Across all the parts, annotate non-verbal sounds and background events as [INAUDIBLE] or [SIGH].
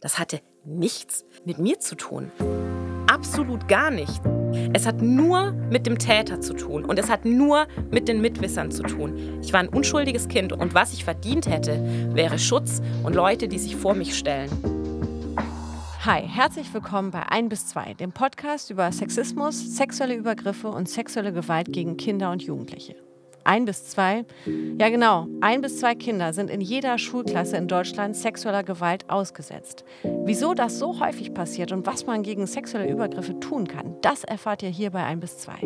Das hatte nichts mit mir zu tun. Absolut gar nicht. Es hat nur mit dem Täter zu tun und es hat nur mit den Mitwissern zu tun. Ich war ein unschuldiges Kind und was ich verdient hätte, wäre Schutz und Leute, die sich vor mich stellen. Hi, herzlich willkommen bei 1 bis 2, dem Podcast über Sexismus, sexuelle Übergriffe und sexuelle Gewalt gegen Kinder und Jugendliche. Ein bis zwei? Ja, genau. Ein bis zwei Kinder sind in jeder Schulklasse in Deutschland sexueller Gewalt ausgesetzt. Wieso das so häufig passiert und was man gegen sexuelle Übergriffe tun kann, das erfahrt ihr hier bei ein bis zwei.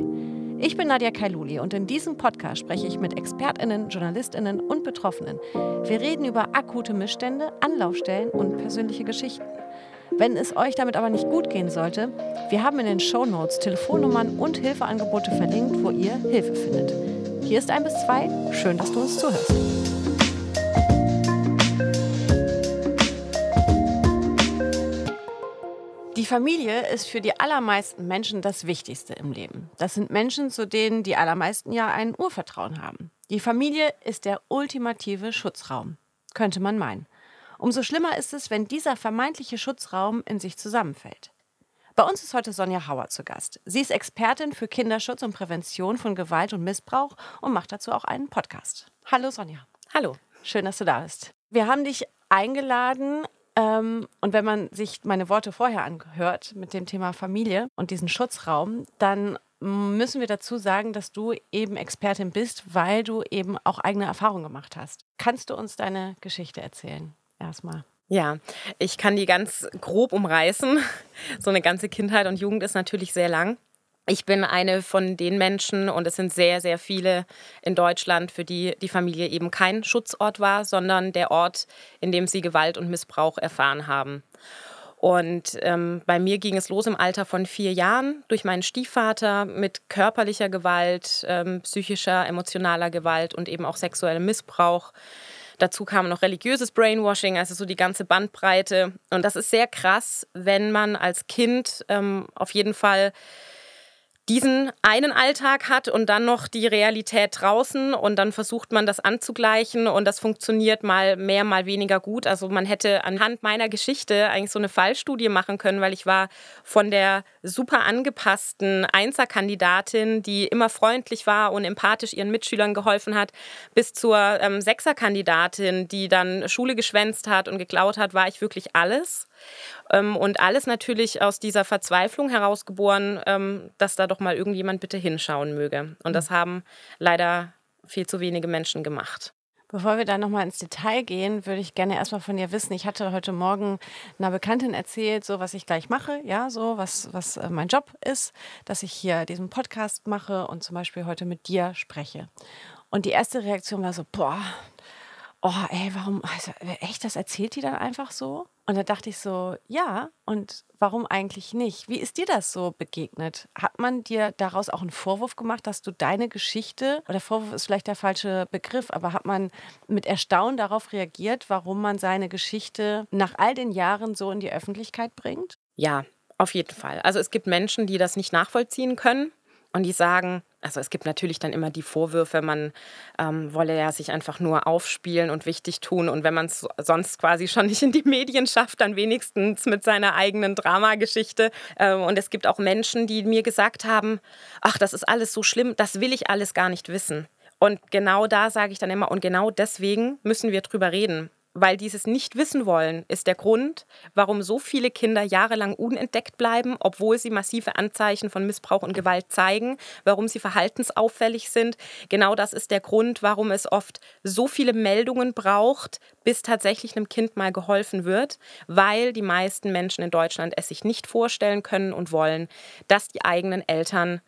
Ich bin Nadja Kailuli und in diesem Podcast spreche ich mit ExpertInnen, JournalistInnen und Betroffenen. Wir reden über akute Missstände, Anlaufstellen und persönliche Geschichten. Wenn es euch damit aber nicht gut gehen sollte, wir haben in den Show Notes Telefonnummern und Hilfeangebote verlinkt, wo ihr Hilfe findet. Hier ist ein bis zwei. Schön, dass du uns zuhörst. Die Familie ist für die allermeisten Menschen das Wichtigste im Leben. Das sind Menschen, zu denen die allermeisten ja ein Urvertrauen haben. Die Familie ist der ultimative Schutzraum, könnte man meinen. Umso schlimmer ist es, wenn dieser vermeintliche Schutzraum in sich zusammenfällt. Bei uns ist heute Sonja Hauer zu Gast. Sie ist Expertin für Kinderschutz und Prävention von Gewalt und Missbrauch und macht dazu auch einen Podcast. Hallo Sonja. Hallo. Schön, dass du da bist. Wir haben dich eingeladen, ähm, und wenn man sich meine Worte vorher anhört mit dem Thema Familie und diesen Schutzraum, dann müssen wir dazu sagen, dass du eben Expertin bist, weil du eben auch eigene Erfahrungen gemacht hast. Kannst du uns deine Geschichte erzählen? Erstmal. Ja, ich kann die ganz grob umreißen. [LAUGHS] So eine ganze Kindheit und Jugend ist natürlich sehr lang. Ich bin eine von den Menschen, und es sind sehr, sehr viele in Deutschland, für die die Familie eben kein Schutzort war, sondern der Ort, in dem sie Gewalt und Missbrauch erfahren haben. Und ähm, bei mir ging es los im Alter von vier Jahren durch meinen Stiefvater mit körperlicher Gewalt, ähm, psychischer, emotionaler Gewalt und eben auch sexuellem Missbrauch. Dazu kam noch religiöses Brainwashing, also so die ganze Bandbreite. Und das ist sehr krass, wenn man als Kind ähm, auf jeden Fall diesen einen Alltag hat und dann noch die Realität draußen und dann versucht man das anzugleichen und das funktioniert mal mehr, mal weniger gut. Also man hätte anhand meiner Geschichte eigentlich so eine Fallstudie machen können, weil ich war von der super angepassten Einserkandidatin, die immer freundlich war und empathisch ihren Mitschülern geholfen hat, bis zur ähm, Sechserkandidatin, die dann Schule geschwänzt hat und geklaut hat, war ich wirklich alles. Ähm, und alles natürlich aus dieser Verzweiflung herausgeboren, ähm, dass da doch mal irgendjemand bitte hinschauen möge. Und das haben leider viel zu wenige Menschen gemacht. Bevor wir da nochmal ins Detail gehen, würde ich gerne erstmal von dir wissen. Ich hatte heute Morgen einer Bekanntin erzählt, so was ich gleich mache, ja, so was, was äh, mein Job ist, dass ich hier diesen Podcast mache und zum Beispiel heute mit dir spreche. Und die erste Reaktion war so, boah, oh, ey, warum, also, echt, das erzählt die dann einfach so? Und da dachte ich so, ja, und warum eigentlich nicht? Wie ist dir das so begegnet? Hat man dir daraus auch einen Vorwurf gemacht, dass du deine Geschichte, oder Vorwurf ist vielleicht der falsche Begriff, aber hat man mit Erstaunen darauf reagiert, warum man seine Geschichte nach all den Jahren so in die Öffentlichkeit bringt? Ja, auf jeden Fall. Also es gibt Menschen, die das nicht nachvollziehen können und die sagen, also es gibt natürlich dann immer die Vorwürfe, man ähm, wolle ja sich einfach nur aufspielen und wichtig tun. Und wenn man es sonst quasi schon nicht in die Medien schafft, dann wenigstens mit seiner eigenen Dramageschichte. Ähm, und es gibt auch Menschen, die mir gesagt haben, ach, das ist alles so schlimm, das will ich alles gar nicht wissen. Und genau da sage ich dann immer, und genau deswegen müssen wir drüber reden weil dieses Nicht-Wissen-Wollen ist der Grund, warum so viele Kinder jahrelang unentdeckt bleiben, obwohl sie massive Anzeichen von Missbrauch und Gewalt zeigen, warum sie verhaltensauffällig sind. Genau das ist der Grund, warum es oft so viele Meldungen braucht, bis tatsächlich einem Kind mal geholfen wird, weil die meisten Menschen in Deutschland es sich nicht vorstellen können und wollen, dass die eigenen Eltern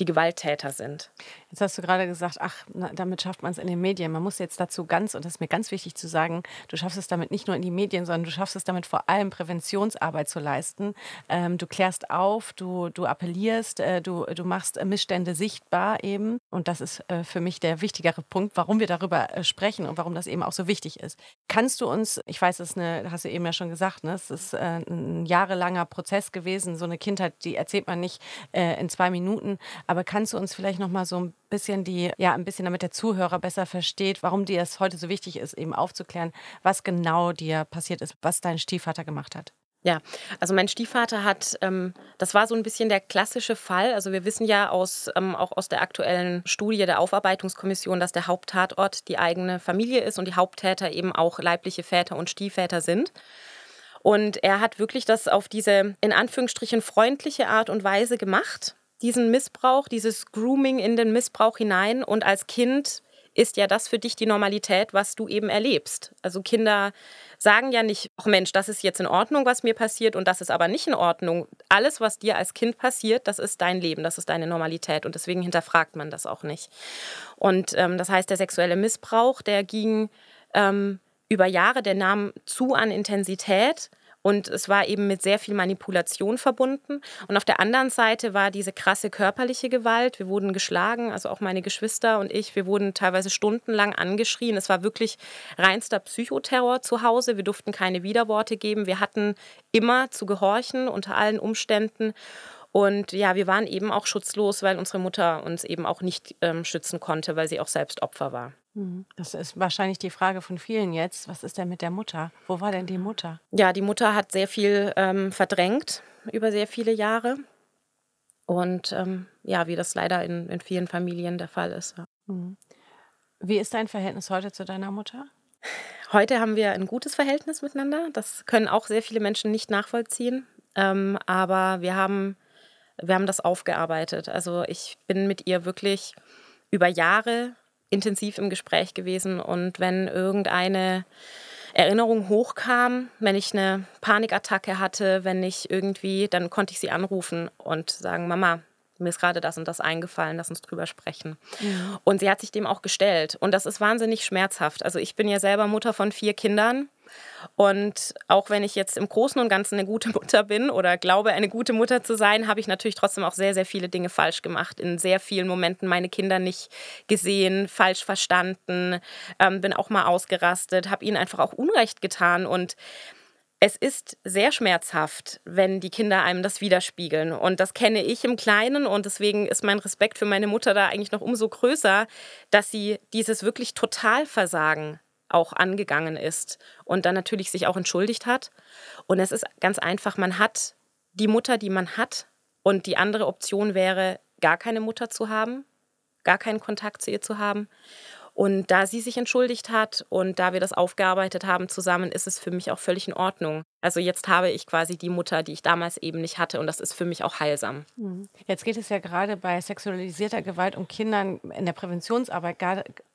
die Gewalttäter sind. Jetzt hast du gerade gesagt, ach, na, damit schafft man es in den Medien. Man muss jetzt dazu ganz, und das ist mir ganz wichtig zu sagen, du schaffst es damit nicht nur in die Medien, sondern du schaffst es damit vor allem Präventionsarbeit zu leisten. Ähm, du klärst auf, du, du appellierst, äh, du, du machst Missstände sichtbar eben. Und das ist äh, für mich der wichtigere Punkt, warum wir darüber äh, sprechen und warum das eben auch so wichtig ist. Kannst du uns, ich weiß, ist eine, hast du eben ja schon gesagt, ne, es ist äh, ein jahrelanger Prozess gewesen. So eine Kindheit, die erzählt man nicht äh, in zwei Minuten. Aber kannst du uns vielleicht noch mal so ein bisschen die, ja, ein bisschen damit der Zuhörer besser versteht, warum dir es heute so wichtig ist, eben aufzuklären, was genau dir passiert ist, was dein Stiefvater gemacht hat. Ja, also mein Stiefvater hat, ähm, das war so ein bisschen der klassische Fall. Also wir wissen ja aus, ähm, auch aus der aktuellen Studie der Aufarbeitungskommission, dass der Haupttatort die eigene Familie ist und die Haupttäter eben auch leibliche Väter und Stiefväter sind. Und er hat wirklich das auf diese in Anführungsstrichen freundliche Art und Weise gemacht, diesen Missbrauch, dieses Grooming in den Missbrauch hinein. Und als Kind ist ja das für dich die Normalität, was du eben erlebst. Also Kinder sagen ja nicht, ach Mensch, das ist jetzt in Ordnung, was mir passiert und das ist aber nicht in Ordnung. Alles, was dir als Kind passiert, das ist dein Leben, das ist deine Normalität und deswegen hinterfragt man das auch nicht. Und ähm, das heißt, der sexuelle Missbrauch, der ging ähm, über Jahre, der nahm zu an Intensität und es war eben mit sehr viel Manipulation verbunden. Und auf der anderen Seite war diese krasse körperliche Gewalt. Wir wurden geschlagen, also auch meine Geschwister und ich. Wir wurden teilweise stundenlang angeschrien. Es war wirklich reinster Psychoterror zu Hause. Wir durften keine Widerworte geben. Wir hatten immer zu gehorchen unter allen Umständen. Und ja, wir waren eben auch schutzlos, weil unsere Mutter uns eben auch nicht ähm, schützen konnte, weil sie auch selbst Opfer war. Mhm. Das ist wahrscheinlich die Frage von vielen jetzt. Was ist denn mit der Mutter? Wo war denn die Mutter? Ja, die Mutter hat sehr viel ähm, verdrängt über sehr viele Jahre. Und ähm, ja, wie das leider in, in, vielen Familien der Fall ist. Ja. Mhm. Wie ist dein Verhältnis heute zu deiner Mutter? Heute haben wir ein gutes Verhältnis miteinander. Das können auch sehr viele Menschen nicht nachvollziehen. Ähm, aber wir haben, wir haben das aufgearbeitet. Also ich bin mit ihr wirklich über Jahre intensiv im Gespräch gewesen. Und wenn irgendeine Erinnerung hochkam, wenn ich eine Panikattacke hatte, wenn ich irgendwie, dann konnte ich sie anrufen und sagen, Mama, mir ist gerade das und das eingefallen, lass uns drüber sprechen. Und sie hat sich dem auch gestellt. Und das ist wahnsinnig schmerzhaft. Also ich bin ja selber Mutter von vier Kindern und auch wenn ich jetzt im Großen und Ganzen eine gute [LAUGHS] Mutter bin oder glaube, eine gute Mutter zu sein, habe ich natürlich trotzdem auch sehr, sehr viele Dinge falsch gemacht. In sehr vielen Momenten meine Kinder nicht gesehen, falsch verstanden, ähm, bin auch mal ausgerastet, habe ihnen einfach auch Unrecht getan und es ist sehr schmerzhaft, wenn die Kinder einem das widerspiegeln. Und das kenne ich im Kleinen. Und deswegen ist mein Respekt für meine Mutter da eigentlich noch umso größer, dass sie dieses wirklich Totalversagen auch angegangen ist und dann natürlich sich auch entschuldigt hat. Und es ist ganz einfach, man hat die Mutter, die man hat. Und die andere Option wäre, gar keine Mutter zu haben, gar keinen Kontakt zu ihr zu haben. Und da sie sich entschuldigt hat und da wir das aufgearbeitet haben zusammen, ist es für mich auch völlig in Ordnung. Also jetzt habe ich quasi die Mutter, die ich damals eben nicht hatte und das ist für mich auch heilsam. Mhm. Jetzt geht es ja gerade bei sexualisierter Gewalt um Kindern in der Präventionsarbeit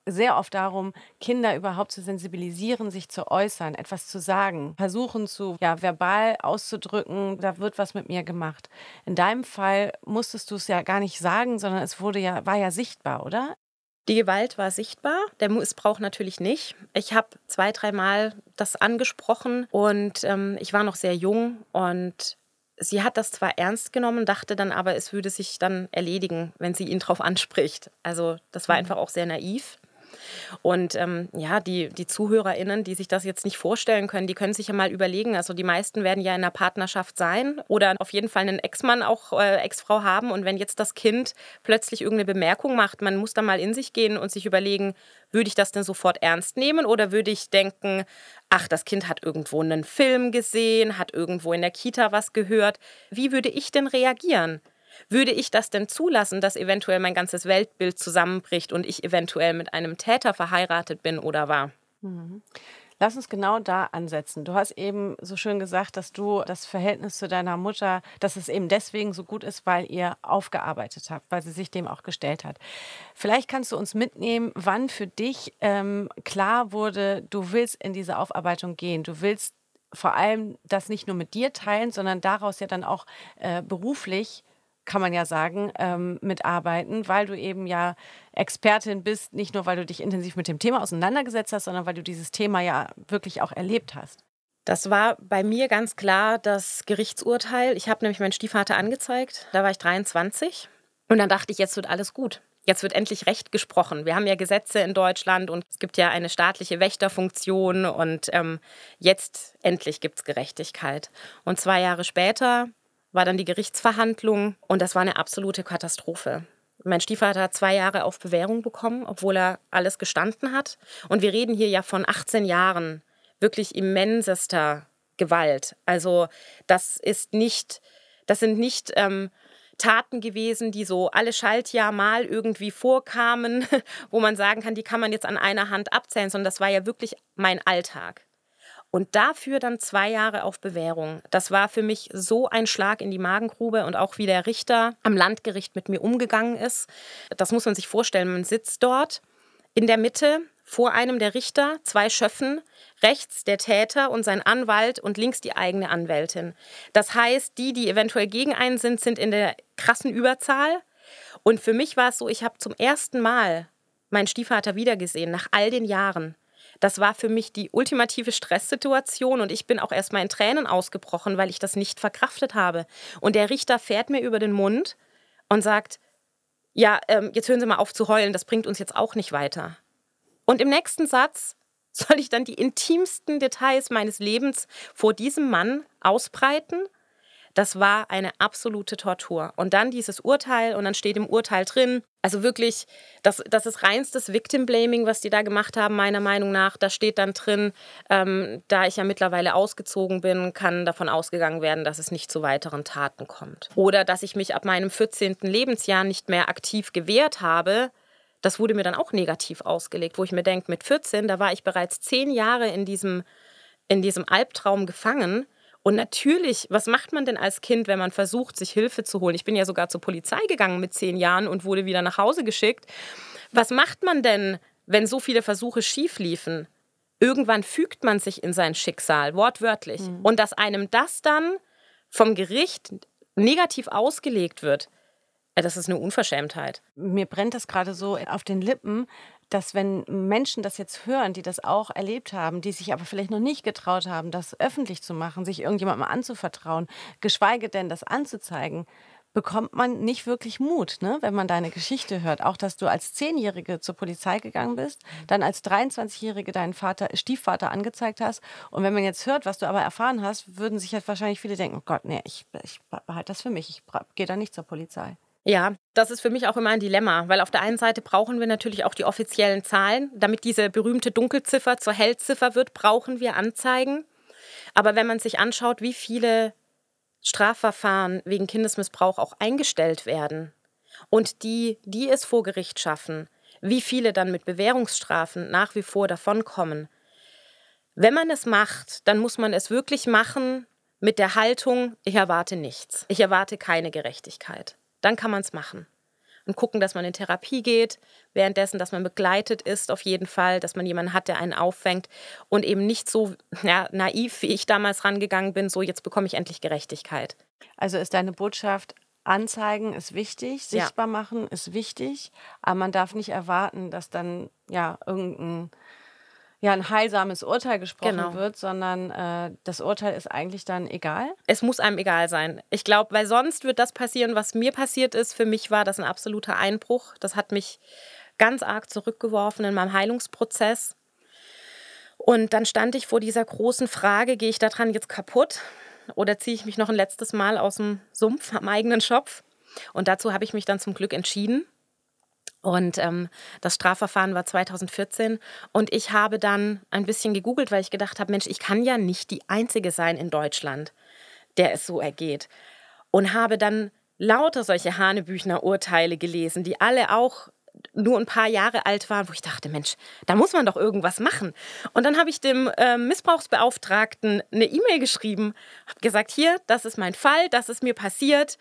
sehr oft darum, Kinder überhaupt zu sensibilisieren, sich zu äußern, etwas zu sagen, versuchen zu ja, verbal auszudrücken, da wird was mit mir gemacht. In deinem Fall musstest du es ja gar nicht sagen, sondern es wurde ja, war ja sichtbar, oder? Die Gewalt war sichtbar, der Missbrauch natürlich nicht. Ich habe zwei, dreimal das angesprochen und ähm, ich war noch sehr jung und sie hat das zwar ernst genommen, dachte dann aber, es würde sich dann erledigen, wenn sie ihn darauf anspricht. Also das war mhm. einfach auch sehr naiv. Und ähm, ja, die, die ZuhörerInnen, die sich das jetzt nicht vorstellen können, die können sich ja mal überlegen. Also die meisten werden ja in einer Partnerschaft sein oder auf jeden Fall einen Ex-Mann, auch äh, Ex-Frau haben. Und wenn jetzt das Kind plötzlich irgendeine Bemerkung macht, man muss da mal in sich gehen und sich überlegen, würde ich das denn sofort ernst nehmen oder würde ich denken, ach, das Kind hat irgendwo einen Film gesehen, hat irgendwo in der Kita was gehört. Wie würde ich denn reagieren? Würde ich das denn zulassen, dass eventuell mein ganzes Weltbild zusammenbricht und ich eventuell mit einem Täter verheiratet bin oder war? Mhm. Lass uns genau da ansetzen. Du hast eben so schön gesagt, dass du das Verhältnis zu deiner Mutter, dass es eben deswegen so gut ist, weil ihr aufgearbeitet habt, weil sie sich dem auch gestellt hat. Vielleicht kannst du uns mitnehmen, wann für dich ähm, klar wurde, du willst in diese Aufarbeitung gehen. Du willst vor allem das nicht nur mit dir teilen, sondern daraus ja dann auch äh, beruflich kann man ja sagen, ähm, mitarbeiten, weil du eben ja Expertin bist, nicht nur weil du dich intensiv mit dem Thema auseinandergesetzt hast, sondern weil du dieses Thema ja wirklich auch erlebt hast. Das war bei mir ganz klar das Gerichtsurteil. Ich habe nämlich meinen Stiefvater angezeigt, da war ich 23 und dann dachte ich, jetzt wird alles gut. Jetzt wird endlich Recht gesprochen. Wir haben ja Gesetze in Deutschland und es gibt ja eine staatliche Wächterfunktion und ähm, jetzt endlich gibt es Gerechtigkeit. Und zwei Jahre später war dann die Gerichtsverhandlung und das war eine absolute Katastrophe. Mein Stiefvater hat zwei Jahre auf Bewährung bekommen, obwohl er alles gestanden hat. Und wir reden hier ja von 18 Jahren wirklich immensester Gewalt. Also das ist nicht, das sind nicht ähm, Taten gewesen, die so alle Schaltjahr mal irgendwie vorkamen, [LAUGHS] wo man sagen kann, die kann man jetzt an einer Hand abzählen, sondern das war ja wirklich mein Alltag. Und dafür dann zwei Jahre auf Bewährung. Das war für mich so ein Schlag in die Magengrube und auch wie der Richter am Landgericht mit mir umgegangen ist. Das muss man sich vorstellen. Man sitzt dort in der Mitte vor einem der Richter, zwei Schöffen, rechts der Täter und sein Anwalt und links die eigene Anwältin. Das heißt, die, die eventuell gegen einen sind, sind in der krassen Überzahl. Und für mich war es so, ich habe zum ersten Mal meinen Stiefvater wiedergesehen, nach all den Jahren. Das war für mich die ultimative Stresssituation und ich bin auch erstmal in Tränen ausgebrochen, weil ich das nicht verkraftet habe. Und der Richter fährt mir über den Mund und sagt, ja, ähm, jetzt hören Sie mal auf zu heulen, das bringt uns jetzt auch nicht weiter. Und im nächsten Satz soll ich dann die intimsten Details meines Lebens vor diesem Mann ausbreiten das war eine absolute Tortur. Und dann dieses Urteil und dann steht im Urteil drin, also wirklich, das, das ist reinstes Victim Blaming, was die da gemacht haben, meiner Meinung nach. Da steht dann drin, ähm, da ich ja mittlerweile ausgezogen bin, kann davon ausgegangen werden, dass es nicht zu weiteren Taten kommt. Oder dass ich mich ab meinem 14. Lebensjahr nicht mehr aktiv gewehrt habe. Das wurde mir dann auch negativ ausgelegt, wo ich mir denke, mit 14, da war ich bereits zehn Jahre in diesem, in diesem Albtraum gefangen und natürlich, was macht man denn als Kind, wenn man versucht, sich Hilfe zu holen? Ich bin ja sogar zur Polizei gegangen mit zehn Jahren und wurde wieder nach Hause geschickt. Was macht man denn, wenn so viele Versuche schief liefen? Irgendwann fügt man sich in sein Schicksal, wortwörtlich. Mhm. Und dass einem das dann vom Gericht negativ ausgelegt wird, äh, das ist eine Unverschämtheit. Mir brennt das gerade so auf den Lippen, dass wenn Menschen das jetzt hören, die das auch erlebt haben, die sich aber vielleicht noch nicht getraut haben, das öffentlich zu machen, sich irgendjemandem anzuvertrauen, geschweige denn das anzuzeigen, bekommt man nicht wirklich Mut, ne? wenn man deine Geschichte hört. Auch, dass du als Zehnjährige zur Polizei gegangen bist, dann als 23-Jährige deinen Vater, Stiefvater angezeigt hast. Und wenn man jetzt hört, was du aber erfahren hast, würden sich jetzt wahrscheinlich viele denken, oh Gott, nee, ich, ich behalte das für mich, ich gehe da nicht zur Polizei. Ja, das ist für mich auch immer ein Dilemma, weil auf der einen Seite brauchen wir natürlich auch die offiziellen Zahlen. Damit diese berühmte Dunkelziffer zur Hellziffer wird, brauchen wir Anzeigen. Aber wenn man sich anschaut, wie viele Strafverfahren wegen Kindesmissbrauch auch eingestellt werden und die, die es vor Gericht schaffen, wie viele dann mit Bewährungsstrafen nach wie vor davonkommen. Wenn man es macht, dann muss man es wirklich machen mit der Haltung, ich erwarte nichts, ich erwarte keine Gerechtigkeit dann kann man es machen. Und gucken, dass man in Therapie geht, währenddessen, dass man begleitet ist, auf jeden Fall, dass man jemanden hat, der einen auffängt und eben nicht so ja, naiv, wie ich damals rangegangen bin, so jetzt bekomme ich endlich Gerechtigkeit. Also ist deine Botschaft, Anzeigen ist wichtig, sichtbar ja. machen ist wichtig, aber man darf nicht erwarten, dass dann ja irgendein ja, ein heilsames Urteil gesprochen genau. wird, sondern äh, das Urteil ist eigentlich dann egal? Es muss einem egal sein. Ich glaube, weil sonst wird das passieren, was mir passiert ist. Für mich war das ein absoluter Einbruch. Das hat mich ganz arg zurückgeworfen in meinem Heilungsprozess. Und dann stand ich vor dieser großen Frage, gehe ich daran jetzt kaputt oder ziehe ich mich noch ein letztes Mal aus dem Sumpf am eigenen Schopf? Und dazu habe ich mich dann zum Glück entschieden und ähm, das Strafverfahren war 2014. Und ich habe dann ein bisschen gegoogelt, weil ich gedacht habe, Mensch, ich kann ja nicht die Einzige sein in Deutschland, der es so ergeht. Und habe dann lauter solche Hanebüchner Urteile gelesen, die alle auch nur ein paar Jahre alt waren, wo ich dachte, Mensch, da muss man doch irgendwas machen. Und dann habe ich dem äh, Missbrauchsbeauftragten eine E-Mail geschrieben, habe gesagt, hier, das ist mein Fall, das ist mir passiert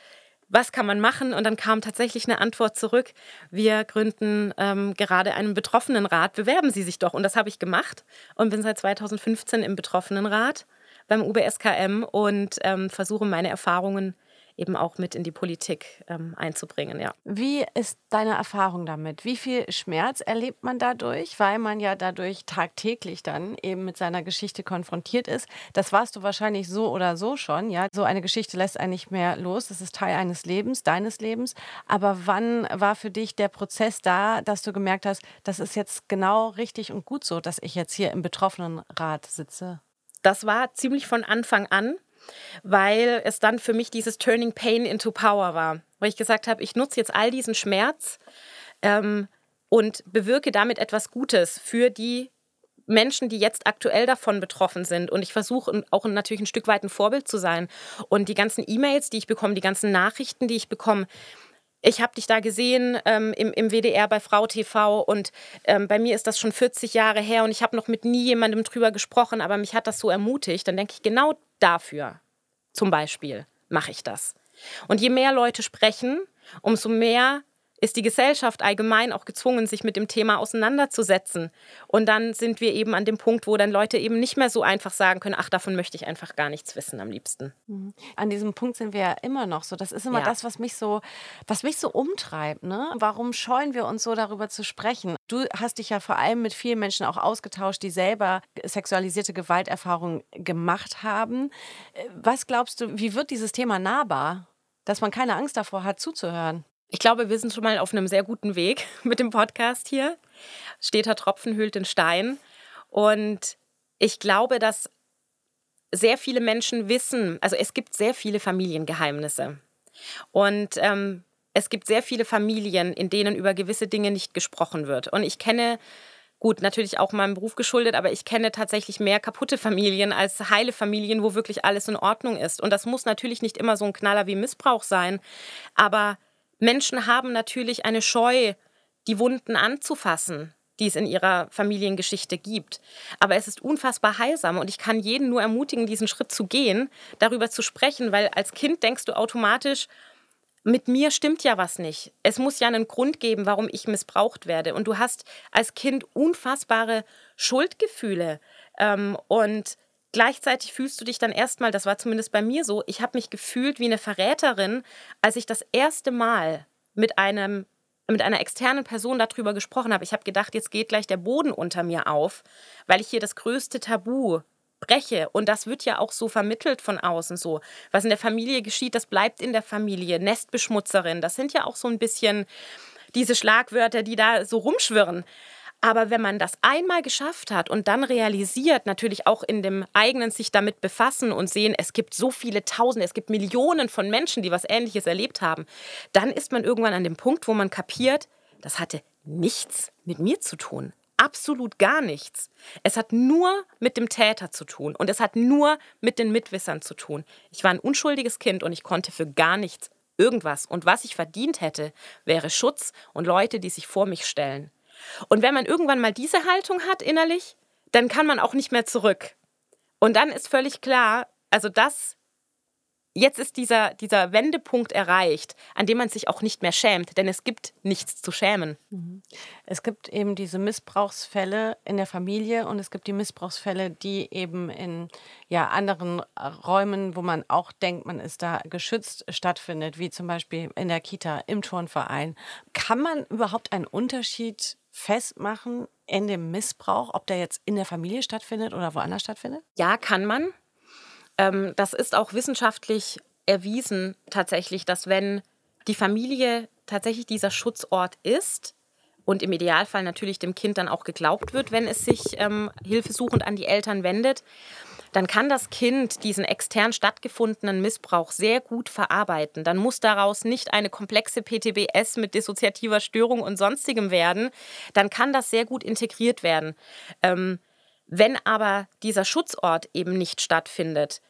was kann man machen? Und dann kam tatsächlich eine Antwort zurück, wir gründen ähm, gerade einen Betroffenenrat, bewerben Sie sich doch. Und das habe ich gemacht und bin seit 2015 im Betroffenenrat beim UBSKM und ähm, versuche meine Erfahrungen eben auch mit in die Politik ähm, einzubringen. Ja. Wie ist deine Erfahrung damit? Wie viel Schmerz erlebt man dadurch, weil man ja dadurch tagtäglich dann eben mit seiner Geschichte konfrontiert ist? Das warst du wahrscheinlich so oder so schon. Ja, so eine Geschichte lässt einen nicht mehr los. Das ist Teil eines Lebens, deines Lebens. Aber wann war für dich der Prozess da, dass du gemerkt hast, das ist jetzt genau richtig und gut so, dass ich jetzt hier im Betroffenenrat sitze? Das war ziemlich von Anfang an. Weil es dann für mich dieses Turning Pain into Power war. Weil ich gesagt habe, ich nutze jetzt all diesen Schmerz ähm, und bewirke damit etwas Gutes für die Menschen, die jetzt aktuell davon betroffen sind. Und ich versuche auch natürlich ein Stück weit ein Vorbild zu sein. Und die ganzen E-Mails, die ich bekomme, die ganzen Nachrichten, die ich bekomme, ich habe dich da gesehen ähm, im, im WDR bei Frau TV und ähm, bei mir ist das schon 40 Jahre her und ich habe noch mit nie jemandem drüber gesprochen, aber mich hat das so ermutigt. Dann denke ich, genau dafür zum Beispiel mache ich das. Und je mehr Leute sprechen, umso mehr ist die Gesellschaft allgemein auch gezwungen, sich mit dem Thema auseinanderzusetzen. Und dann sind wir eben an dem Punkt, wo dann Leute eben nicht mehr so einfach sagen können, ach, davon möchte ich einfach gar nichts wissen am liebsten. Mhm. An diesem Punkt sind wir ja immer noch so. Das ist immer ja. das, was mich so, was mich so umtreibt. Ne? Warum scheuen wir uns so darüber zu sprechen? Du hast dich ja vor allem mit vielen Menschen auch ausgetauscht, die selber sexualisierte Gewalterfahrungen gemacht haben. Äh, was glaubst du, wie wird dieses Thema nahbar? Dass man keine Angst davor hat, zuzuhören. Ich glaube, wir sind schon mal auf einem sehr guten Weg [LAUGHS] mit dem Podcast hier. Steter Tropfen hüllt den Stein. Und ich glaube, dass sehr viele Menschen wissen, also es gibt sehr viele Familiengeheimnisse. Und ähm, es gibt sehr viele Familien, in denen über gewisse Dinge nicht gesprochen wird. Und ich kenne, gut, natürlich auch meinem Beruf geschuldet, aber ich kenne tatsächlich mehr kaputte Familien als heile Familien, wo wirklich alles in Ordnung ist. Und das muss natürlich nicht immer so ein Knaller wie Missbrauch sein, aber Menschen haben natürlich eine Scheu, die Wunden anzufassen, die es in ihrer Familiengeschichte gibt. Aber es ist unfassbar heilsam und ich kann jeden nur ermutigen, diesen Schritt zu gehen, darüber zu sprechen, weil als Kind denkst du automatisch, mit mir stimmt ja was nicht. Es muss ja einen Grund geben, warum ich missbraucht werde. Und du hast als Kind unfassbare Schuldgefühle. Ähm, und Gleichzeitig fühlst du dich dann erstmal, das war zumindest bei mir so, ich habe mich gefühlt wie eine Verräterin, als ich das erste Mal mit einem mit einer externen Person darüber gesprochen habe. Ich habe gedacht, jetzt geht gleich der Boden unter mir auf, weil ich hier das größte Tabu breche. Und das wird ja auch so vermittelt von außen so. Was in der Familie geschieht, das bleibt in der Familie. Nestbeschmutzerin, das sind ja auch so ein bisschen diese Schlagwörter, die da so rumschwirren. Aber wenn man das einmal geschafft hat und dann realisiert, natürlich auch in dem eigenen sich damit befassen und sehen, es gibt so viele Tausende, es gibt Millionen von Menschen, die was Ähnliches erlebt haben, dann ist man irgendwann an dem Punkt, wo man kapiert, das hatte nichts mit mir zu tun. Absolut gar nichts. Es hat nur mit dem Täter zu tun und es hat nur mit den Mitwissern zu tun. Ich war ein unschuldiges Kind und ich konnte für gar nichts irgendwas. Und was ich verdient hätte, wäre Schutz und Leute, die sich vor mich stellen. Und wenn man irgendwann mal diese Haltung hat innerlich, dann kann man auch nicht mehr zurück. Und dann ist völlig klar, also das, jetzt ist dieser, dieser Wendepunkt erreicht, an dem man sich auch nicht mehr schämt, denn es gibt nichts zu schämen. Mhm. Es gibt eben diese Missbrauchsfälle in der Familie und es gibt die Missbrauchsfälle, die eben in ja, anderen Räumen, wo man auch denkt, man ist da geschützt, stattfindet, wie zum Beispiel in der Kita, im Turnverein. Kann man überhaupt einen Unterschied festmachen in dem Missbrauch, ob der jetzt in der Familie stattfindet oder woanders stattfindet? Ja, kann man. Ähm, das ist auch wissenschaftlich erwiesen tatsächlich, dass wenn die Familie tatsächlich dieser Schutzort ist und im Idealfall natürlich dem Kind dann auch geglaubt wird, wenn es sich ähm, hilfesuchend an die Eltern wendet, dann kann das Kind diesen extern stattgefundenen Missbrauch sehr gut verarbeiten. Dann muss daraus nicht eine komplexe PTBS mit dissoziativer Störung und sonstigem werden. Dann kann das sehr gut integriert werden. Ähm, wenn aber dieser Schutzort eben nicht stattfindet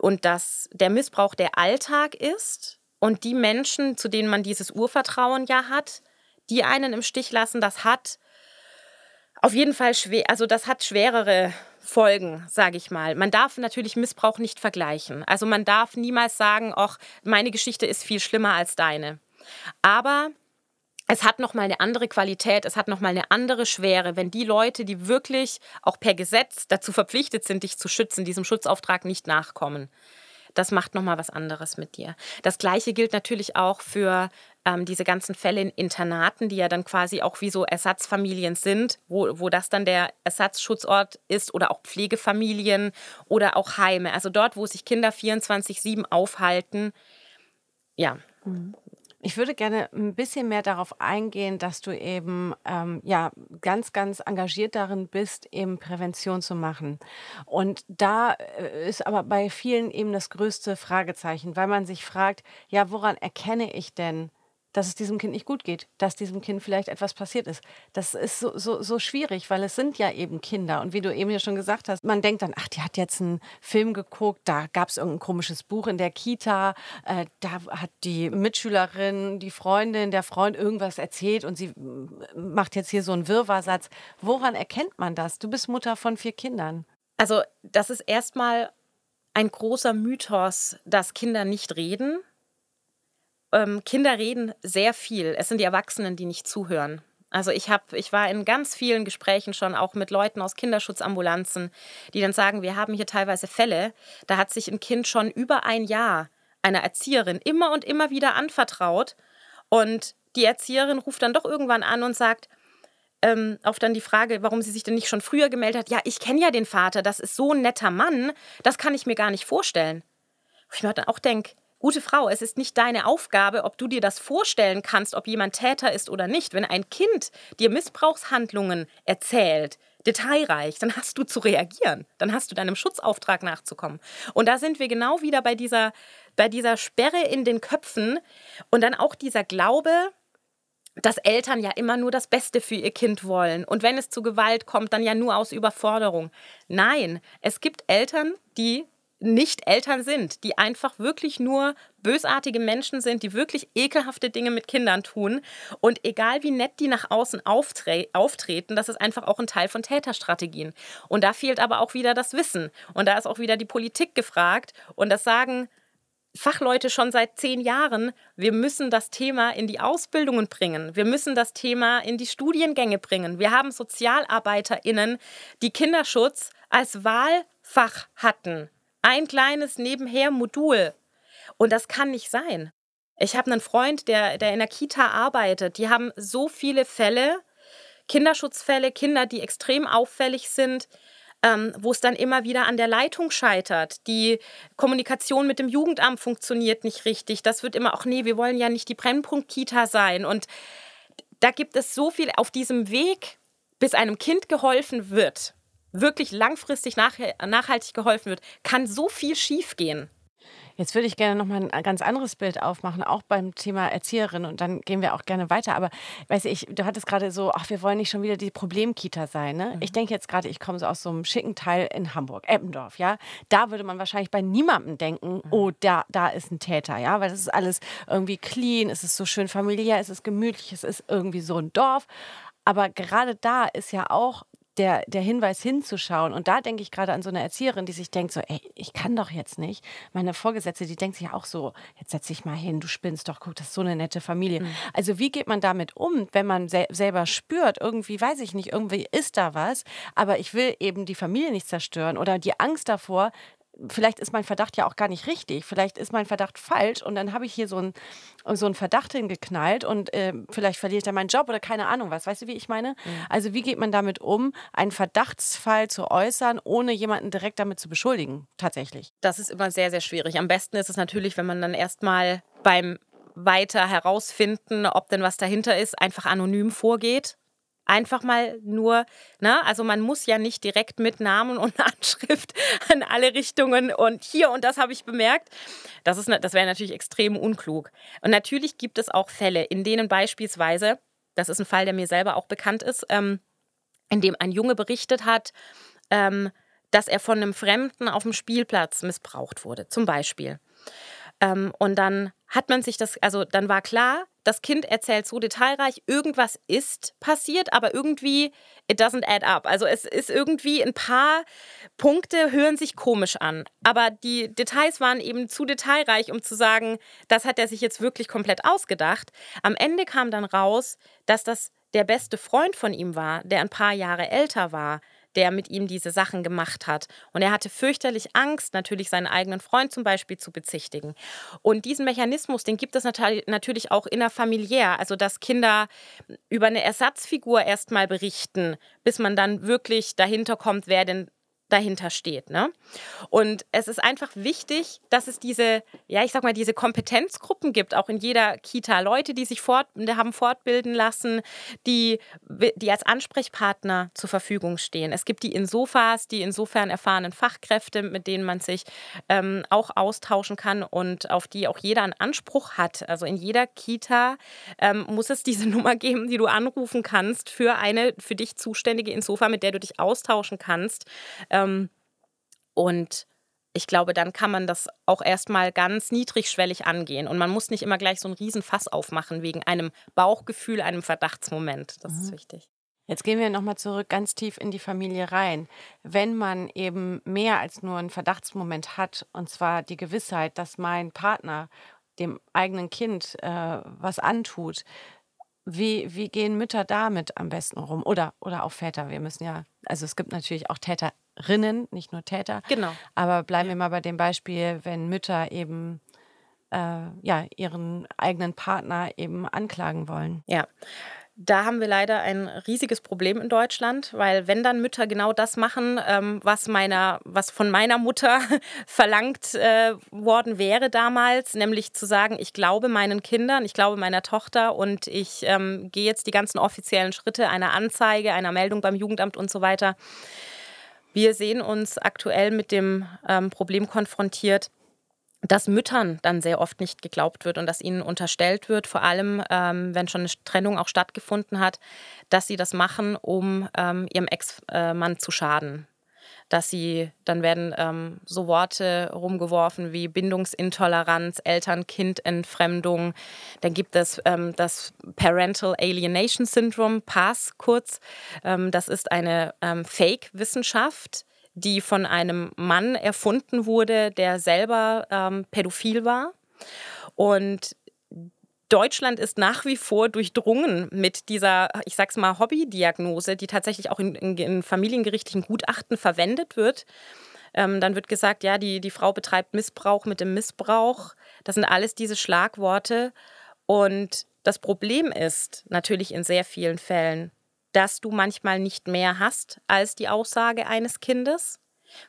und dass der Missbrauch der Alltag ist und die Menschen, zu denen man dieses Urvertrauen ja hat, die einen im Stich lassen, das hat auf jeden Fall schwer, also das hat schwerere Folgen, sage ich mal. Man darf natürlich Missbrauch nicht vergleichen. Also man darf niemals sagen, ach, meine Geschichte ist viel schlimmer als deine. Aber es hat noch mal eine andere Qualität, es hat noch mal eine andere Schwere, wenn die Leute, die wirklich auch per Gesetz dazu verpflichtet sind, dich zu schützen, diesem Schutzauftrag nicht nachkommen das macht nochmal was anderes mit dir. Das Gleiche gilt natürlich auch für ähm, diese ganzen Fälle in Internaten, die ja dann quasi auch wie so Ersatzfamilien sind, wo, wo das dann der Ersatzschutzort ist oder auch Pflegefamilien oder auch Heime. Also dort, wo sich Kinder 24-7 aufhalten. Ja. Mhm. Ich würde gerne ein bisschen mehr darauf eingehen, dass du eben ähm, ja ganz, ganz engagiert darin bist, eben Prävention zu machen. Und da äh, ist aber bei vielen eben das größte Fragezeichen, weil man sich fragt, ja, woran erkenne ich denn, dass es diesem Kind nicht gut geht, dass diesem Kind vielleicht etwas passiert ist. Das ist so, so, so schwierig, weil es sind ja eben Kinder. Und wie du eben ja schon gesagt hast, man denkt dann, ach, die hat jetzt einen Film geguckt, da gab es irgendein komisches Buch in der Kita, äh, da hat die Mitschülerin, die Freundin, der Freund irgendwas erzählt und sie macht jetzt hier so einen Wirrwarrsatz. Woran erkennt man das? Du bist Mutter von vier Kindern. Also das ist erstmal ein großer Mythos, dass Kinder nicht reden ähm, Kinder reden sehr viel. Es sind die Erwachsenen, die nicht zuhören. Also ich habe, ich war in ganz vielen Gesprächen schon auch mit Leuten aus Kinderschutzambulanzen, die dann sagen, wir haben hier teilweise Fälle, da hat sich ein Kind schon über ein Jahr einer Erzieherin immer und immer wieder anvertraut und die Erzieherin ruft dann doch irgendwann an und sagt, ähm, auf dann die Frage, warum sie sich denn nicht schon früher gemeldet hat, ja, ich kenne ja den Vater, das ist so ein netter Mann, das kann ich mir gar nicht vorstellen. Ich mir dann auch denke, Gute Frau, es ist nicht deine Aufgabe, ob du dir das vorstellen kannst, ob jemand Täter ist oder nicht. Wenn ein Kind dir Missbrauchshandlungen erzählt, detailreich, dann hast du zu reagieren. Dann hast du deinem Schutzauftrag nachzukommen. Und da sind wir genau wieder bei dieser, bei dieser Sperre in den Köpfen und dann auch dieser Glaube, dass Eltern ja immer nur das Beste für ihr Kind wollen. Und wenn es zu Gewalt kommt, dann ja nur aus Überforderung. Nein, es gibt Eltern, die nicht Eltern sind, die einfach wirklich nur bösartige Menschen sind, die wirklich ekelhafte Dinge mit Kindern tun. Und egal wie nett die nach außen auftre auftreten, das ist einfach auch ein Teil von Täterstrategien. Und da fehlt aber auch wieder das Wissen. Und da ist auch wieder die Politik gefragt. Und das sagen Fachleute schon seit zehn Jahren, wir müssen das Thema in die Ausbildungen bringen. Wir müssen das Thema in die Studiengänge bringen. Wir haben SozialarbeiterInnen, die Kinderschutz als Wahlfach hatten ein kleines Nebenher-Modul. Und das kann nicht sein. Ich habe einen Freund, der, der in der Kita arbeitet. Die haben so viele Fälle, Kinderschutzfälle, Kinder, die extrem auffällig sind, ähm, wo es dann immer wieder an der Leitung scheitert. Die Kommunikation mit dem Jugendamt funktioniert nicht richtig. Das wird immer auch, nee, wir wollen ja nicht die Brennpunkt-Kita sein. Und da gibt es so viel auf diesem Weg, bis einem Kind geholfen wird wirklich langfristig nach, nachhaltig geholfen wird, kann so viel schiefgehen. Jetzt würde ich gerne noch mal ein ganz anderes Bild aufmachen, auch beim Thema Erzieherin und dann gehen wir auch gerne weiter. Aber weiß ich, du hattest gerade so, ach, wir wollen nicht schon wieder die Problemkita sein. Ne? Mhm. Ich denke jetzt gerade, ich komme so aus so einem schicken Teil in Hamburg, Eppendorf, ja. Da würde man wahrscheinlich bei niemandem denken, mhm. oh, da, da ist ein Täter, ja, weil das ist alles irgendwie clean, es ist so schön familiär, es ist gemütlich, es ist irgendwie so ein Dorf. Aber gerade da ist ja auch der, der Hinweis hinzuschauen. Und da denke ich gerade an so eine Erzieherin, die sich denkt so, ey, ich kann doch jetzt nicht. Meine Vorgesetzte, die denkt sich auch so, jetzt setz dich mal hin, du spinnst doch, guck, das ist so eine nette Familie. Mhm. Also wie geht man damit um, wenn man sel selber spürt, irgendwie, weiß ich nicht, irgendwie ist da was, aber ich will eben die Familie nicht zerstören oder die Angst davor, vielleicht ist mein Verdacht ja auch gar nicht richtig, vielleicht ist mein Verdacht falsch und dann habe ich hier so einen so einen Verdacht hingeknallt und äh, vielleicht verliert er meinen Job oder keine Ahnung was. Weißt du, wie ich meine? Mhm. Also wie geht man damit um, einen Verdachtsfall zu äußern, ohne jemanden direkt damit zu beschuldigen, tatsächlich? Das ist immer sehr, sehr schwierig. Am besten ist es natürlich, wenn man dann erstmal beim weiter herausfinden, ob denn was dahinter ist, einfach anonym vorgeht einfach mal nur, ne, also man muss ja nicht direkt mit Namen und [LAUGHS] Anschrift in alle Richtungen und hier und das habe ich bemerkt. Das, ist, das wäre natürlich extrem unklug. Und natürlich gibt es auch Fälle, in denen beispielsweise, das ist ein Fall, der mir selber auch bekannt ist, ähm, in dem ein Junge berichtet hat, ähm, dass er von einem Fremden auf dem Spielplatz missbraucht wurde, zum Beispiel. Ähm, und dann hat man sich das, also dann war klar, das Kind erzählt so detailreich, irgendwas ist passiert, aber irgendwie, it doesn't add up. Also es ist irgendwie ein paar Punkte hören sich komisch an. Aber die Details waren eben zu detailreich, um zu sagen, das hat er sich jetzt wirklich komplett ausgedacht. Am Ende kam dann raus, dass das der beste Freund von ihm war, der ein paar Jahre älter war, der mit ihm diese Sachen gemacht hat. Und er hatte fürchterlich Angst, natürlich seinen eigenen Freund zum Beispiel zu bezichtigen. Und diesen Mechanismus, den gibt es natürlich auch innerfamiliär, also dass Kinder über eine Ersatzfigur erstmal berichten, bis man dann wirklich dahinter kommt, wer denn dahinter steht. Ne? Und es ist einfach wichtig, dass es diese, ja, ich sag mal, diese Kompetenzgruppen gibt, auch in jeder Kita. Leute, die sich fort, haben fortbilden lassen, die, die als Ansprechpartner zur Verfügung stehen. Es gibt die Insofas, die insofern erfahrenen Fachkräfte, mit denen man sich ähm, auch austauschen kann und auf die auch jeder einen Anspruch hat. Also in jeder Kita ähm, muss es diese [LAUGHS] Nummer geben, die du anrufen kannst für eine für dich zuständige Insofa, mit der du dich austauschen kannst. Ähm, und ich glaube, dann kann man das auch erstmal ganz niedrigschwellig angehen. Und man muss nicht immer gleich so einen Riesenfass aufmachen wegen einem Bauchgefühl, einem Verdachtsmoment. Das mhm. ist wichtig. Jetzt gehen wir nochmal zurück ganz tief in die Familie rein. Wenn man eben mehr als nur einen Verdachtsmoment hat, und zwar die Gewissheit, dass mein Partner dem eigenen Kind äh, was antut, wie, wie gehen Mütter damit am besten rum? Oder, oder auch Väter. Wir müssen ja, also es gibt natürlich auch Täterinnen, nicht nur Täter. Genau. Aber bleiben wir mal bei dem Beispiel, wenn Mütter eben äh, ja, ihren eigenen Partner eben anklagen wollen. Ja. Da haben wir leider ein riesiges Problem in Deutschland, weil wenn dann Mütter genau das machen, ähm, was meiner, was von meiner Mutter [LAUGHS] verlangt äh, worden wäre damals, nämlich zu sagen, ich glaube meinen Kindern, ich glaube meiner Tochter und ich ähm, gehe jetzt die ganzen offiziellen Schritte einer Anzeige, einer Meldung beim Jugendamt und so weiter. Wir sehen uns aktuell mit dem ähm, Problem konfrontiert, dass Müttern dann sehr oft nicht geglaubt wird und dass ihnen unterstellt wird, vor allem ähm, wenn schon eine Trennung auch stattgefunden hat, dass sie das machen, um ähm, ihrem Ex-Mann zu schaden. Dass sie, dann werden ähm, so Worte rumgeworfen wie Bindungsintoleranz, Eltern-Kind-Entfremdung. Dann gibt es ähm, das Parental Alienation Syndrome, PAS kurz. Ähm, das ist eine ähm, Fake-Wissenschaft, die von einem Mann erfunden wurde, der selber ähm, pädophil war. Und Deutschland ist nach wie vor durchdrungen mit dieser, ich sag's mal, Hobbydiagnose, die tatsächlich auch in, in, in familiengerichtlichen Gutachten verwendet wird. Ähm, dann wird gesagt, ja, die, die Frau betreibt Missbrauch mit dem Missbrauch. Das sind alles diese Schlagworte. Und das Problem ist natürlich in sehr vielen Fällen, dass du manchmal nicht mehr hast als die Aussage eines Kindes.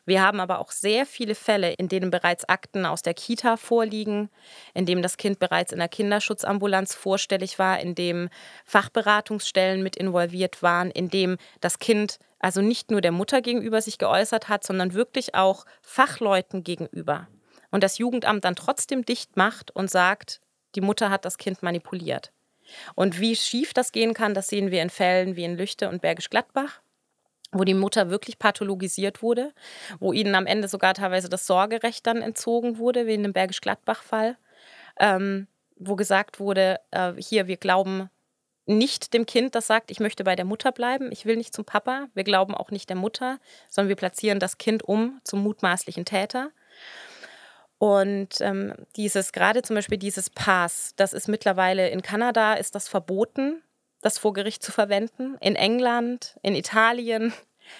Wir haben aber auch sehr viele Fälle, in denen bereits Akten aus der Kita vorliegen, in dem das Kind bereits in der Kinderschutzambulanz vorstellig war, in dem Fachberatungsstellen mit involviert waren, in dem das Kind also nicht nur der Mutter gegenüber sich geäußert hat, sondern wirklich auch Fachleuten gegenüber. Und das Jugendamt dann trotzdem dicht macht und sagt, die Mutter hat das Kind manipuliert. Und wie schief das gehen kann, das sehen wir in Fällen wie in Lüchte und Bergisch Gladbach wo die Mutter wirklich pathologisiert wurde, wo ihnen am Ende sogar teilweise das Sorgerecht dann entzogen wurde, wie in dem Bergisch-Gladbach-Fall, ähm, wo gesagt wurde, äh, hier, wir glauben nicht dem Kind, das sagt, ich möchte bei der Mutter bleiben, ich will nicht zum Papa. Wir glauben auch nicht der Mutter, sondern wir platzieren das Kind um zum mutmaßlichen Täter. Und ähm, dieses, gerade zum Beispiel dieses Pass, das ist mittlerweile in Kanada, ist das verboten, das vor Gericht zu verwenden. In England, in Italien,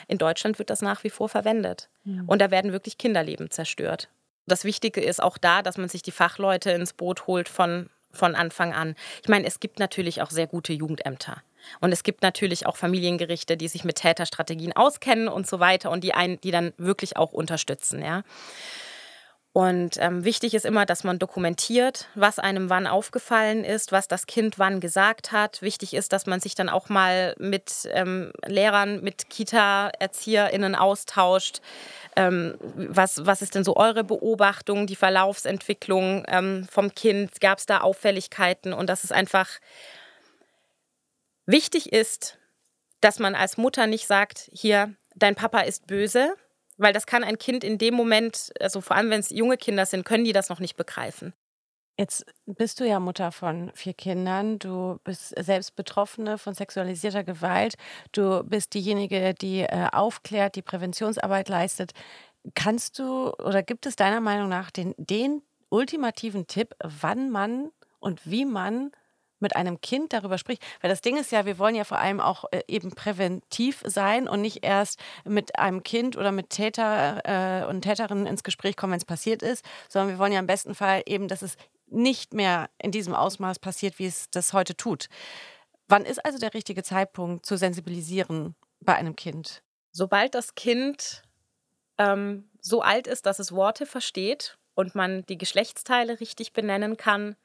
in Deutschland wird das nach wie vor verwendet. Mhm. Und da werden wirklich Kinderleben zerstört. Das Wichtige ist auch da, dass man sich die Fachleute ins Boot holt von, von Anfang an. Ich meine, es gibt natürlich auch sehr gute Jugendämter. Und es gibt natürlich auch Familiengerichte, die sich mit Täterstrategien auskennen und so weiter und die einen, die dann wirklich auch unterstützen, ja. Und ähm, wichtig ist immer, dass man dokumentiert, was einem wann aufgefallen ist, was das Kind wann gesagt hat. Wichtig ist, dass man sich dann auch mal mit ähm, Lehrern, mit Kita-ErzieherInnen austauscht. Ähm, was, was ist denn so eure Beobachtung, die Verlaufsentwicklung ähm, vom Kind? Gab es da Auffälligkeiten? Und dass es einfach wichtig ist, dass man als Mutter nicht sagt, hier, dein Papa ist böse, weil das kann ein Kind in dem Moment, also vor allem wenn es junge Kinder sind, können die das noch nicht begreifen. Jetzt bist du ja Mutter von vier Kindern. Du bist selbst Betroffene von sexualisierter Gewalt. Du bist diejenige, die äh, aufklärt, die Präventionsarbeit leistet. Kannst du oder gibt es deiner Meinung nach den, den ultimativen Tipp, wann man und wie man mit einem Kind darüber spricht. Weil das Ding ist ja, wir wollen ja vor allem auch äh, eben präventiv sein und nicht erst mit einem Kind oder mit Täter äh, und Täterinnen ins Gespräch kommen, wenn es passiert ist, sondern wir wollen ja im besten Fall eben, dass es nicht mehr in diesem Ausmaß passiert, wie es das heute tut. Wann ist also der richtige Zeitpunkt zu sensibilisieren bei einem Kind? Sobald das Kind ähm, so alt ist, dass es Worte versteht und man die Geschlechtsteile richtig benennen kann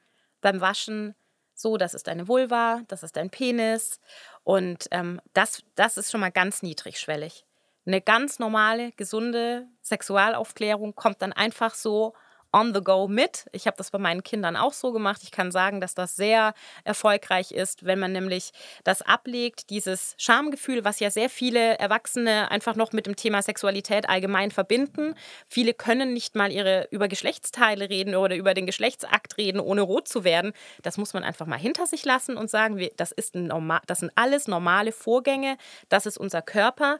beim Waschen. So, das ist deine Vulva, das ist dein Penis. Und ähm, das, das ist schon mal ganz niedrigschwellig. Eine ganz normale, gesunde Sexualaufklärung kommt dann einfach so on the go mit. Ich habe das bei meinen Kindern auch so gemacht. Ich kann sagen, dass das sehr erfolgreich ist, wenn man nämlich das ablegt, dieses Schamgefühl, was ja sehr viele Erwachsene einfach noch mit dem Thema Sexualität allgemein verbinden. Viele können nicht mal ihre über Geschlechtsteile reden oder über den Geschlechtsakt reden, ohne rot zu werden. Das muss man einfach mal hinter sich lassen und sagen, das, ist ein normal, das sind alles normale Vorgänge, das ist unser Körper.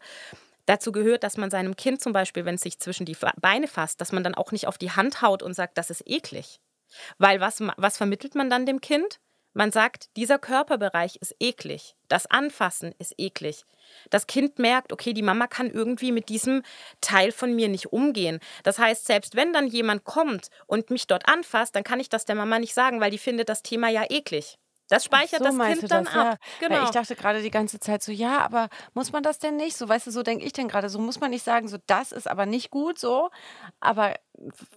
Dazu gehört, dass man seinem Kind zum Beispiel, wenn es sich zwischen die Beine fasst, dass man dann auch nicht auf die Hand haut und sagt, das ist eklig. Weil was, was vermittelt man dann dem Kind? Man sagt, dieser Körperbereich ist eklig. Das Anfassen ist eklig. Das Kind merkt, okay, die Mama kann irgendwie mit diesem Teil von mir nicht umgehen. Das heißt, selbst wenn dann jemand kommt und mich dort anfasst, dann kann ich das der Mama nicht sagen, weil die findet das Thema ja eklig. Das speichert so, das Kind dann das? ab. Ja. Genau. ich dachte gerade die ganze Zeit so, ja, aber muss man das denn nicht? So, weißt du, so denke ich denn gerade. So muss man nicht sagen, so, das ist aber nicht gut so. Aber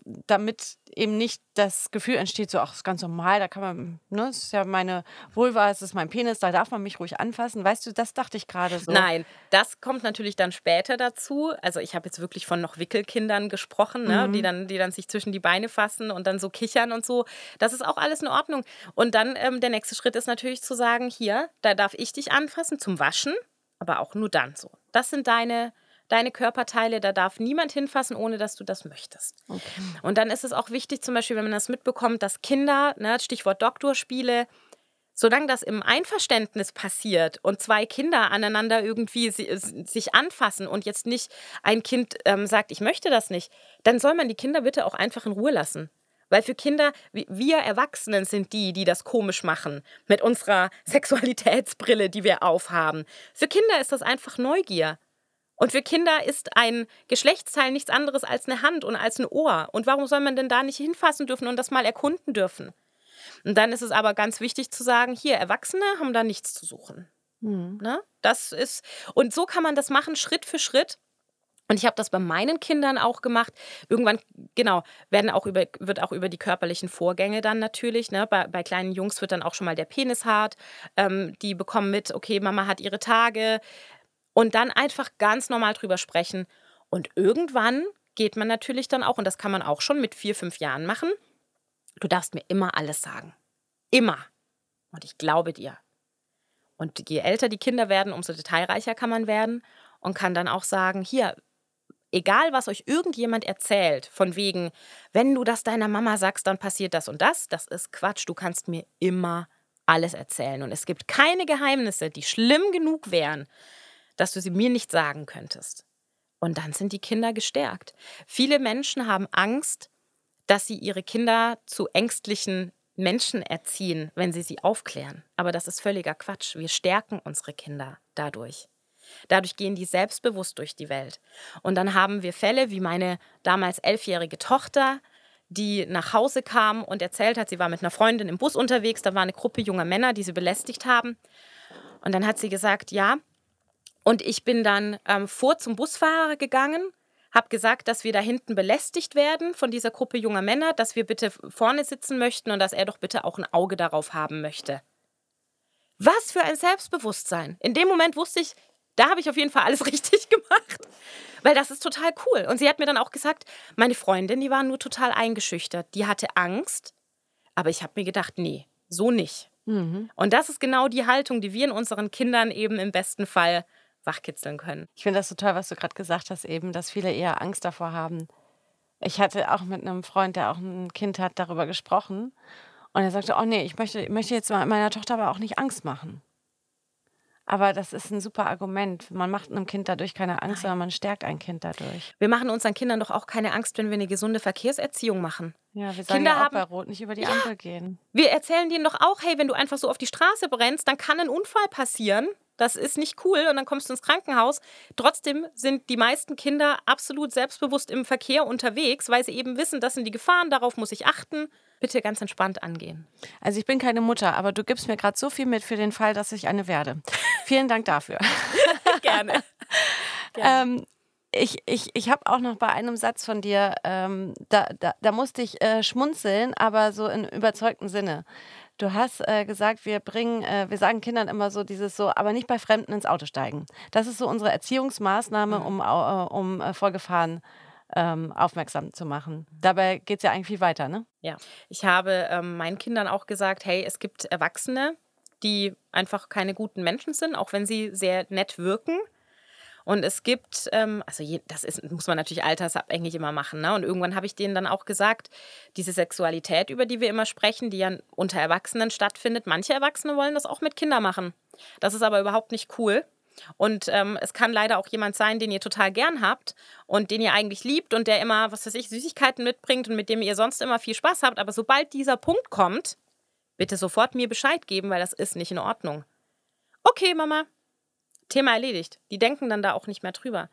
damit eben nicht das Gefühl entsteht, so, ach, ist ganz normal, da kann man, ne, das ist ja meine Vulva, es ist mein Penis, da darf man mich ruhig anfassen. Weißt du, das dachte ich gerade so. Nein, das kommt natürlich dann später dazu. Also ich habe jetzt wirklich von noch Wickelkindern gesprochen, ne, mhm. die, dann, die dann sich zwischen die Beine fassen und dann so kichern und so. Das ist auch alles in Ordnung. Und dann ähm, der nächste Schritt ist natürlich zu sagen, hier, da darf ich dich anfassen zum Waschen, aber auch nur dann so. Das sind deine deine Körperteile, da darf niemand hinfassen, ohne dass du das möchtest. Okay. Und dann ist es auch wichtig, zum Beispiel, wenn man das mitbekommt, dass Kinder, ne, Stichwort Doktorspiele, solange das im Einverständnis passiert und zwei Kinder aneinander irgendwie sich anfassen und jetzt nicht ein Kind ähm, sagt, ich möchte das nicht, dann soll man die Kinder bitte auch einfach in Ruhe lassen. Weil für Kinder, wir Erwachsenen sind die, die das komisch machen mit unserer [LAUGHS] Sexualitätsbrille, die wir aufhaben. Für Kinder ist das einfach Neugier. Und für Kinder ist ein Geschlechtsteil nichts anderes als eine Hand und als ein Ohr. Und warum soll man denn da nicht hinfassen dürfen und das mal erkunden dürfen? Und dann ist es aber ganz wichtig zu sagen, hier, Erwachsene haben da nichts zu suchen. Mhm. Ne? Das ist, und so kann man das machen, Schritt für Schritt. Und ich habe das bei meinen Kindern auch gemacht. Irgendwann, genau, werden auch über, wird auch über die körperlichen Vorgänge dann natürlich. Ne? Bei, bei kleinen Jungs wird dann auch schon mal der Penis hart. Ähm, die bekommen mit, okay, Mama hat ihre Tage. Und dann einfach ganz normal drüber sprechen. Und irgendwann geht man natürlich dann auch, und das kann man auch schon mit vier, fünf Jahren machen, du darfst mir immer alles sagen. Immer. Und ich glaube dir. Und je älter die Kinder werden, umso detailreicher kann man werden und kann dann auch sagen, hier, egal was euch irgendjemand erzählt, von wegen, wenn du das deiner Mama sagst, dann passiert das und das, das ist Quatsch, du kannst mir immer alles erzählen. Und es gibt keine Geheimnisse, die schlimm genug wären, dass du sie mir nicht sagen könntest. Und dann sind die Kinder gestärkt. Viele Menschen haben Angst, dass sie ihre Kinder zu ängstlichen Menschen erziehen, wenn sie sie aufklären. Aber das ist völliger Quatsch. Wir stärken unsere Kinder dadurch. Dadurch gehen die selbstbewusst durch die Welt. Und dann haben wir Fälle wie meine damals elfjährige Tochter, die nach Hause kam und erzählt hat, sie war mit einer Freundin im Bus unterwegs, da war eine Gruppe junger Männer, die sie belästigt haben. Und dann hat sie gesagt, ja, und ich bin dann ähm, vor zum Busfahrer gegangen, habe gesagt, dass wir da hinten belästigt werden von dieser Gruppe junger Männer, dass wir bitte vorne sitzen möchten und dass er doch bitte auch ein Auge darauf haben möchte. Was für ein Selbstbewusstsein. In dem Moment wusste ich, da habe ich auf jeden Fall alles [LAUGHS] richtig gemacht. Weil das ist total cool. Und sie hat mir dann auch gesagt, meine Freundin, die war nur total eingeschüchtert. Die hatte Angst. Aber ich habe mir gedacht, nee, so nicht. Mhm. Und das ist genau die Haltung, die wir in unseren Kindern eben im besten Fall wachkitzeln können. Ich finde das so toll, was du gerade gesagt hast, eben, dass viele eher Angst davor haben. Ich hatte auch mit einem Freund, der auch ein Kind hat, darüber gesprochen. Und er sagte, oh nee, ich möchte, ich möchte jetzt meiner Tochter aber auch nicht Angst machen. Aber das ist ein super Argument. Man macht einem Kind dadurch keine Angst, Nein. sondern man stärkt ein Kind dadurch. Wir machen unseren Kindern doch auch keine Angst, wenn wir eine gesunde Verkehrserziehung machen. Ja, wir sagen Kinder ja auch haben, bei Rot nicht über die ja, Ampel gehen. Wir erzählen denen doch auch, hey, wenn du einfach so auf die Straße brennst, dann kann ein Unfall passieren das ist nicht cool und dann kommst du ins Krankenhaus. Trotzdem sind die meisten Kinder absolut selbstbewusst im Verkehr unterwegs, weil sie eben wissen, das sind die Gefahren, darauf muss ich achten. Bitte ganz entspannt angehen. Also ich bin keine Mutter, aber du gibst mir gerade so viel mit für den Fall, dass ich eine werde. Vielen Dank dafür. [LAUGHS] Gerne. Gerne. [LAUGHS] Ähm, ich, ich, ich habe auch noch bei einem Satz von dir, ähm, da, da, da musste ich äh, schmunzeln, aber so in überzeugtem Sinne. Du hast äh, gesagt, wir bringen, äh, wir sagen Kindern immer so dieses so, aber nicht bei Fremden ins Auto steigen. Das ist so unsere Erziehungsmaßnahme, mhm. um, äh, um äh, vor Gefahren ähm, aufmerksam zu machen. Dabei geht es ja eigentlich viel weiter, ne? Ja. Ich habe ähm, meinen Kindern auch gesagt, hey, es gibt Erwachsene, die einfach keine guten Menschen sind, auch wenn sie sehr nett wirken. Und es gibt, ähm, also je, das ist, muss man natürlich altersabhängig immer machen. Ne? Und irgendwann habe ich denen dann auch gesagt, diese Sexualität, über die wir immer sprechen, die ja unter Erwachsenen stattfindet, manche Erwachsene wollen das auch mit Kindern machen. Das ist aber überhaupt nicht cool. Und ähm, es kann leider auch jemand sein, den ihr total gern habt und den ihr eigentlich liebt und der immer, was weiß ich, Süßigkeiten mitbringt und mit dem ihr sonst immer viel Spaß habt. Aber sobald dieser Punkt kommt, bitte sofort mir Bescheid geben, weil das ist nicht in Ordnung. Okay, Mama, Thema erledigt. Die denken dann da auch nicht mehr drüber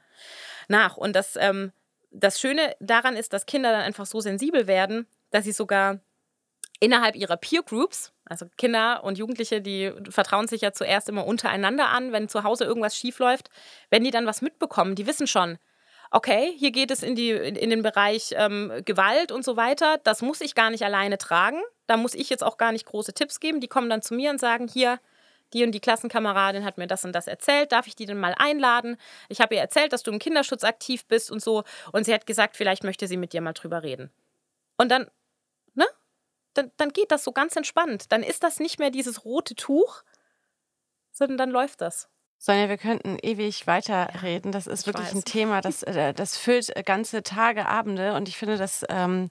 nach. Und das, ähm, das Schöne daran ist, dass Kinder dann einfach so sensibel werden, dass sie sogar innerhalb ihrer Peer Groups, also Kinder und Jugendliche, die vertrauen sich ja zuerst immer untereinander an, wenn zu Hause irgendwas schief läuft, wenn die dann was mitbekommen, die wissen schon, okay, hier geht es in, die, in den Bereich ähm, Gewalt und so weiter, das muss ich gar nicht alleine tragen, da muss ich jetzt auch gar nicht große Tipps geben, die kommen dann zu mir und sagen, hier, die und die Klassenkameradin hat mir das und das erzählt, darf ich die denn mal einladen? Ich habe ihr erzählt, dass du im Kinderschutz aktiv bist und so. Und sie hat gesagt, vielleicht möchte sie mit dir mal drüber reden. Und dann, ne? Dann, dann geht das so ganz entspannt. Dann ist das nicht mehr dieses rote Tuch, sondern dann läuft das. Sonja, wir könnten ewig weiterreden. Das ist wirklich weiß. ein Thema, das, äh, das füllt ganze Tage, Abende. Und ich finde das ähm,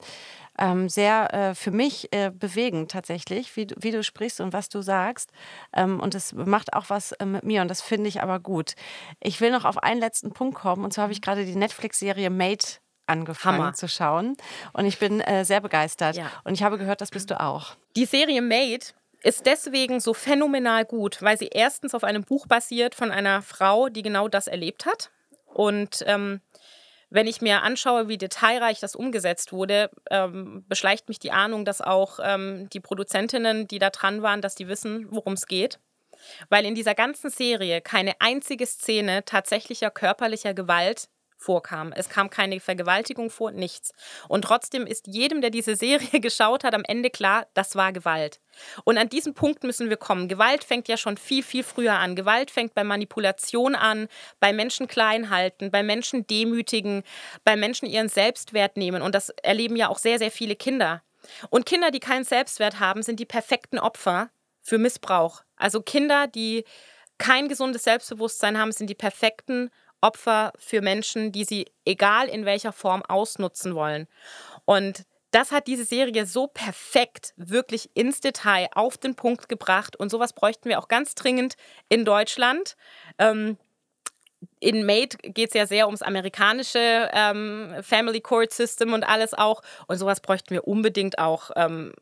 ähm, sehr äh, für mich äh, bewegend tatsächlich, wie, wie du sprichst und was du sagst. Ähm, und es macht auch was äh, mit mir und das finde ich aber gut. Ich will noch auf einen letzten Punkt kommen. Und zwar habe ich gerade die Netflix-Serie Made angefangen Hammer. zu schauen. Und ich bin äh, sehr begeistert. Ja. Und ich habe gehört, das bist du auch. Die Serie Made ist deswegen so phänomenal gut, weil sie erstens auf einem Buch basiert von einer Frau, die genau das erlebt hat. Und ähm, wenn ich mir anschaue, wie detailreich das umgesetzt wurde, ähm, beschleicht mich die Ahnung, dass auch ähm, die Produzentinnen, die da dran waren, dass die wissen, worum es geht. Weil in dieser ganzen Serie keine einzige Szene tatsächlicher körperlicher Gewalt vorkam. Es kam keine Vergewaltigung vor, nichts. Und trotzdem ist jedem, der diese Serie [LAUGHS] geschaut hat, am Ende klar, das war Gewalt. Und an diesen Punkt müssen wir kommen. Gewalt fängt ja schon viel, viel früher an. Gewalt fängt bei Manipulation an, bei Menschen klein halten, bei Menschen demütigen, bei Menschen ihren Selbstwert nehmen. Und das erleben ja auch sehr, sehr viele Kinder. Und Kinder, die keinen Selbstwert haben, sind die perfekten Opfer für Missbrauch. Also Kinder, die kein gesundes Selbstbewusstsein haben, sind die perfekten Opfer Opfer für Menschen, die sie egal in welcher Form ausnutzen wollen. Und das hat diese Serie so perfekt, wirklich ins Detail auf den Punkt gebracht. Und sowas bräuchten wir auch ganz dringend in Deutschland. Ähm, in Made geht es ja sehr ums amerikanische ähm, Family Court System und alles auch. Und sowas bräuchten wir unbedingt auch ähm,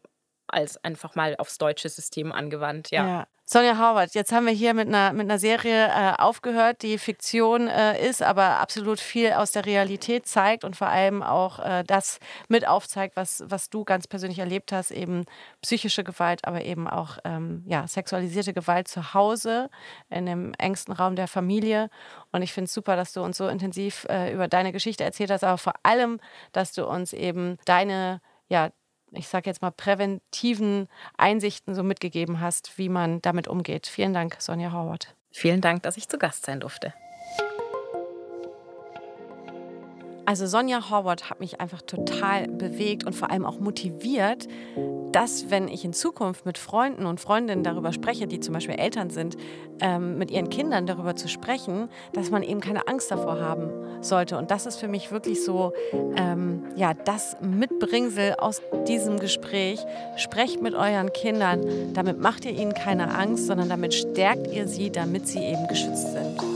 als einfach mal aufs deutsche System angewandt, ja. ja. Sonja Howard, jetzt haben wir hier mit einer, mit einer Serie äh, aufgehört, die Fiktion äh, ist, aber absolut viel aus der Realität zeigt und vor allem auch äh, das mit aufzeigt, was, was du ganz persönlich erlebt hast, eben psychische Gewalt, aber eben auch ähm, ja, sexualisierte Gewalt zu Hause, in dem engsten Raum der Familie. Und ich finde es super, dass du uns so intensiv äh, über deine Geschichte erzählt hast, aber vor allem, dass du uns eben deine ja, ich sage jetzt mal, präventiven Einsichten so mitgegeben hast, wie man damit umgeht. Vielen Dank, Sonja Howard. Vielen Dank, dass ich zu Gast sein durfte. Also Sonja Howard hat mich einfach total bewegt und vor allem auch motiviert, dass, wenn ich in Zukunft mit Freunden und Freundinnen darüber spreche, die zum Beispiel Eltern sind, ähm, mit ihren Kindern darüber zu sprechen, dass man eben keine Angst davor haben sollte. Und das ist für mich wirklich so, ähm, ja, das Mitbringsel aus diesem Gespräch. Sprecht mit euren Kindern, damit macht ihr ihnen keine Angst, sondern damit stärkt ihr sie, damit sie eben geschützt sind.